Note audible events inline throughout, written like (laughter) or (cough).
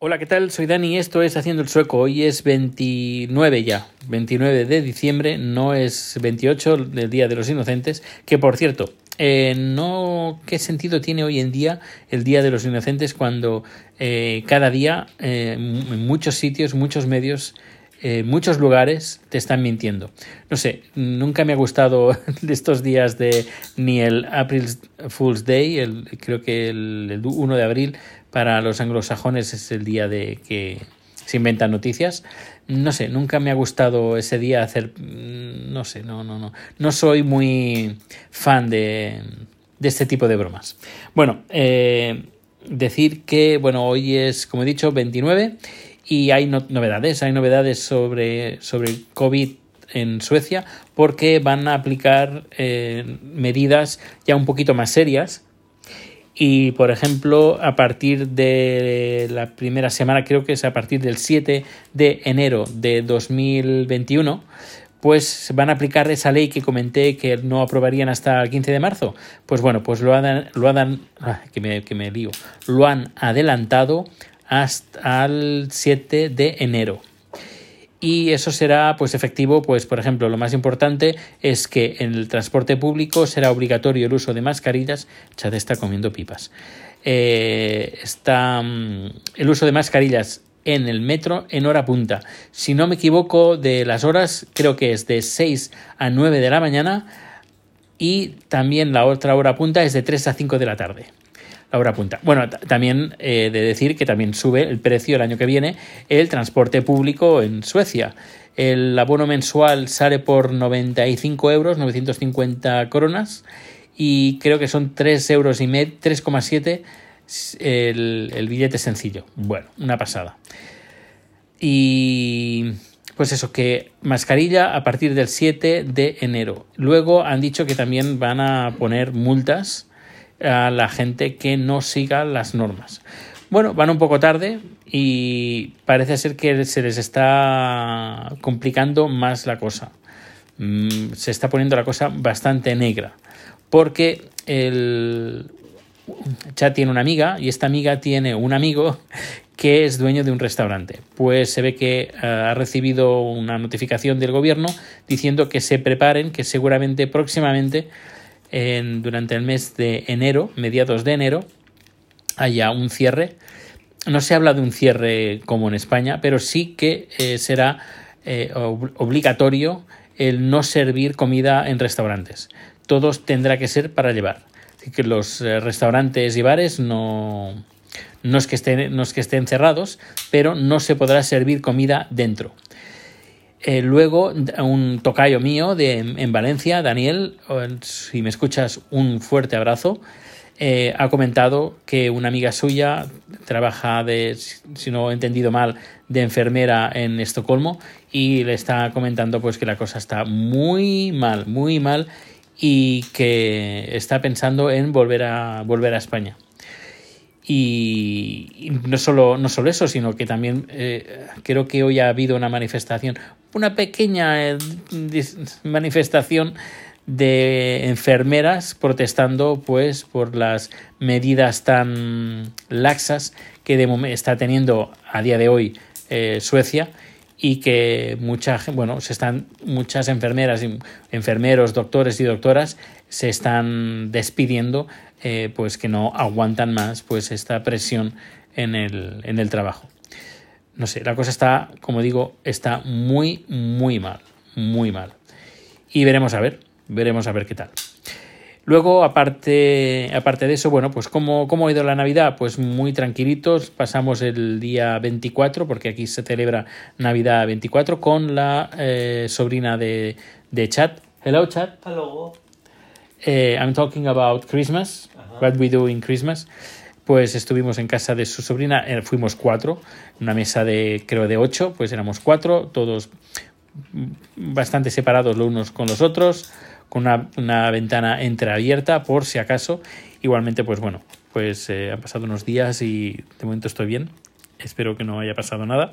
Hola, ¿qué tal? Soy Dani y esto es Haciendo el Sueco. Hoy es 29 ya, 29 de diciembre, no es 28 del Día de los Inocentes, que por cierto, eh, no qué sentido tiene hoy en día el Día de los Inocentes cuando eh, cada día eh, en muchos sitios, muchos medios, muchos lugares te están mintiendo. No sé, nunca me ha gustado (laughs) estos días de ni el April Fool's Day, el, creo que el, el 1 de abril para los anglosajones es el día de que se inventan noticias. No sé, nunca me ha gustado ese día hacer, mm, no sé, no, no, no, no soy muy fan de, de este tipo de bromas. Bueno, eh, decir que, bueno, hoy es, como he dicho, 29 y hay novedades, hay novedades sobre, sobre COVID en Suecia porque van a aplicar eh, medidas ya un poquito más serias y, por ejemplo, a partir de la primera semana, creo que es a partir del 7 de enero de 2021, pues van a aplicar esa ley que comenté que no aprobarían hasta el 15 de marzo. Pues bueno, pues lo han, lo han, ah, que, me, que lío, lo han adelantado hasta el 7 de enero y eso será pues efectivo pues por ejemplo lo más importante es que en el transporte público será obligatorio el uso de mascarillas. Chad está comiendo pipas. Eh, está mm, el uso de mascarillas en el metro en hora punta. Si no me equivoco de las horas creo que es de 6 a 9 de la mañana y también la otra hora punta es de 3 a 5 de la tarde la hora punta. Bueno, también eh, de decir que también sube el precio el año que viene el transporte público en Suecia. El abono mensual sale por 95 euros, 950 coronas, y creo que son 3 euros y medio, 3,7 el, el billete sencillo. Bueno, una pasada. Y pues eso, que mascarilla a partir del 7 de enero. Luego han dicho que también van a poner multas a la gente que no siga las normas. Bueno, van un poco tarde y parece ser que se les está complicando más la cosa. Mm, se está poniendo la cosa bastante negra. Porque el chat tiene una amiga y esta amiga tiene un amigo que es dueño de un restaurante. Pues se ve que eh, ha recibido una notificación del gobierno diciendo que se preparen, que seguramente próximamente durante el mes de enero, mediados de enero, haya un cierre. No se habla de un cierre como en España, pero sí que eh, será eh, obligatorio el no servir comida en restaurantes. Todos tendrá que ser para llevar. Así que los eh, restaurantes y bares no, no, es que estén, no es que estén cerrados, pero no se podrá servir comida dentro. Eh, luego, un tocayo mío de, en Valencia, Daniel, si me escuchas, un fuerte abrazo. Eh, ha comentado que una amiga suya trabaja de, si no he entendido mal, de enfermera en Estocolmo y le está comentando pues que la cosa está muy mal, muy mal y que está pensando en volver a volver a España. Y, no, solo, no solo eso, sino que también eh, creo que hoy ha habido una manifestación, una pequeña eh, manifestación de enfermeras protestando pues por las medidas tan laxas que está teniendo a día de hoy eh, Suecia y que mucha, bueno, se están, muchas enfermeras, enfermeros, doctores y doctoras se están despidiendo eh, pues que no aguantan más pues esta presión en el, en el trabajo. No sé, la cosa está, como digo, está muy, muy mal, muy mal. Y veremos a ver, veremos a ver qué tal. Luego, aparte, aparte de eso, bueno, pues ¿cómo, ¿cómo ha ido la Navidad? Pues muy tranquilitos, pasamos el día 24, porque aquí se celebra Navidad 24, con la eh, sobrina de, de Chat. Hello, Chat. Hello. Eh, I'm talking about Christmas, what we do in Christmas. Pues estuvimos en casa de su sobrina, eh, fuimos cuatro, una mesa de creo de ocho, pues éramos cuatro, todos bastante separados los unos con los otros, con una, ventana entreabierta por si acaso. Igualmente, pues bueno, pues han pasado unos días y de momento estoy bien. Espero que no haya pasado nada.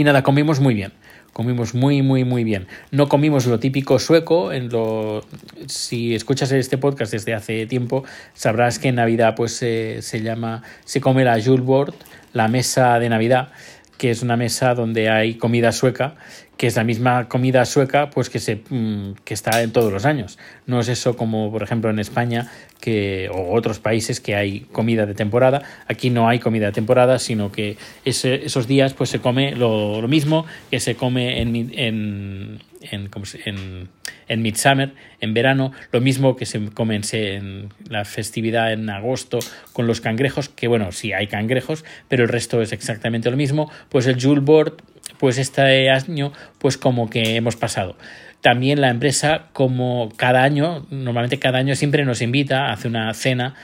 Y nada, comimos muy bien. Comimos muy, muy, muy bien. No comimos lo típico sueco. En lo, si escuchas este podcast desde hace tiempo, sabrás que en Navidad pues, se llama, se come la Julbord, la mesa de Navidad, que es una mesa donde hay comida sueca que es la misma comida sueca pues que se mm, que está en todos los años. No es eso como por ejemplo en España que o otros países que hay comida de temporada. Aquí no hay comida de temporada sino que esos días pues se come lo, mismo que se come en en en, en, en Midsummer, en verano, lo mismo que se come en, la festividad en agosto con los cangrejos, que bueno, sí hay cangrejos, pero el resto es exactamente lo mismo, pues el Julebord pues este año pues como que hemos pasado. También la empresa como cada año, normalmente cada año siempre nos invita, hace una cena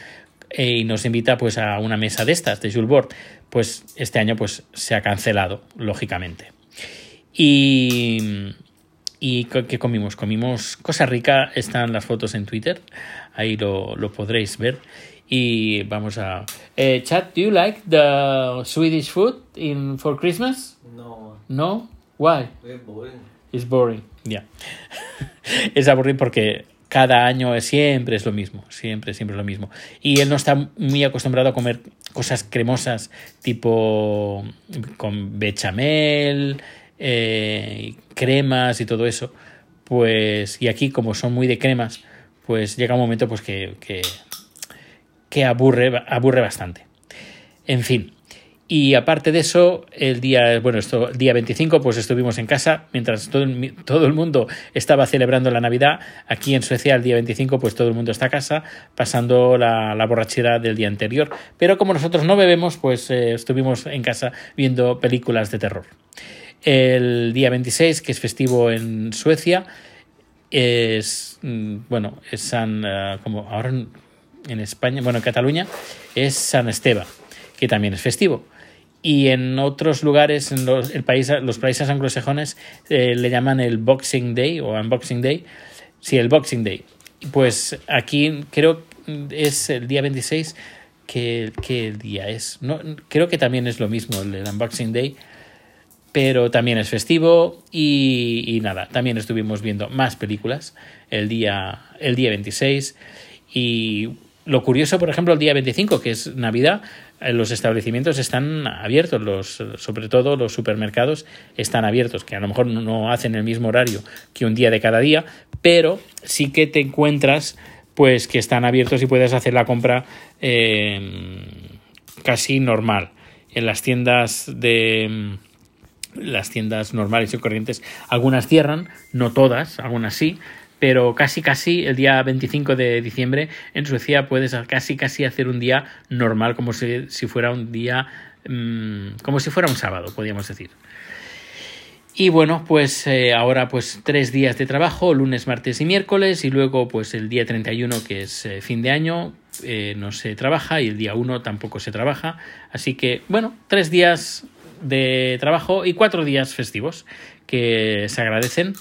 eh, y nos invita pues a una mesa de estas, de Jules Board. Pues este año pues se ha cancelado, lógicamente. Y, ¿Y qué comimos? Comimos cosa rica, están las fotos en Twitter, ahí lo, lo podréis ver. Y vamos a... Eh, chat, do you like the Swedish food in, for Christmas? No. No? Why? It's boring. It's boring, ya. (laughs) es aburrido porque cada año siempre es lo mismo, siempre, siempre es lo mismo. Y él no está muy acostumbrado a comer cosas cremosas tipo con bechamel, eh, cremas y todo eso. Pues, y aquí como son muy de cremas, pues llega un momento pues que, que, que aburre, aburre bastante. En fin, y aparte de eso, el día, bueno, esto, día 25, pues estuvimos en casa, mientras todo el, todo el mundo estaba celebrando la Navidad. Aquí en Suecia, el día 25, pues todo el mundo está a casa, pasando la, la borrachera del día anterior. Pero como nosotros no bebemos, pues eh, estuvimos en casa viendo películas de terror. El día 26, que es festivo en Suecia, es, mm, bueno, es San, eh, como ahora en España, bueno, en Cataluña, es San Esteban, que también es festivo y en otros lugares, en los, el país, los países anglosajones, eh, le llaman el Boxing Day o Unboxing Day. Sí, el Boxing Day. Pues aquí creo es el día 26 que, que el día es. No, creo que también es lo mismo, el, Unboxing Day, pero también es festivo y, y, nada, también estuvimos viendo más películas el día, el día 26 y lo curioso, por ejemplo, el día 25, que es Navidad, los establecimientos están abiertos, los, sobre todo los supermercados están abiertos, que a lo mejor no hacen el mismo horario que un día de cada día, pero sí que te encuentras pues que están abiertos y puedes hacer la compra eh, casi normal. En las tiendas de las tiendas normales y corrientes, algunas cierran, no todas, algunas sí, pero casi casi el día 25 de diciembre en Suecia puedes casi casi hacer un día normal como si, fuera un día mmm, como si fuera un sábado podríamos decir. Y bueno pues eh, ahora pues tres días de trabajo lunes martes y miércoles y luego pues el día 31 que es eh, fin de año eh, no se trabaja y el día 1 tampoco se trabaja. Así que bueno tres días de trabajo y cuatro días festivos que se agradecen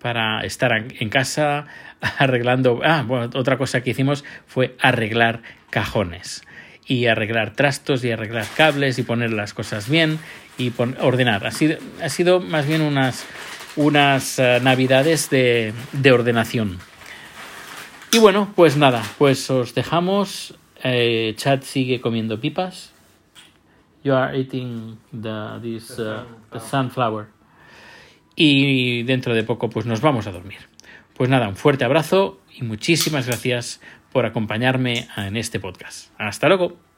para estar en casa (laughs) arreglando. Ah, bueno, otra cosa que hicimos fue arreglar cajones y arreglar trastos y arreglar cables y poner las cosas bien y ordenar. Ha sido, ha sido más bien unas, unas uh, navidades de, de, ordenación. Y bueno, pues nada, pues os dejamos. Eh, Chad sigue comiendo pipas. You are eating the, this, uh, the sunflower y dentro de poco pues nos vamos a dormir. Pues nada, un fuerte abrazo y muchísimas gracias por acompañarme en este podcast. Hasta luego.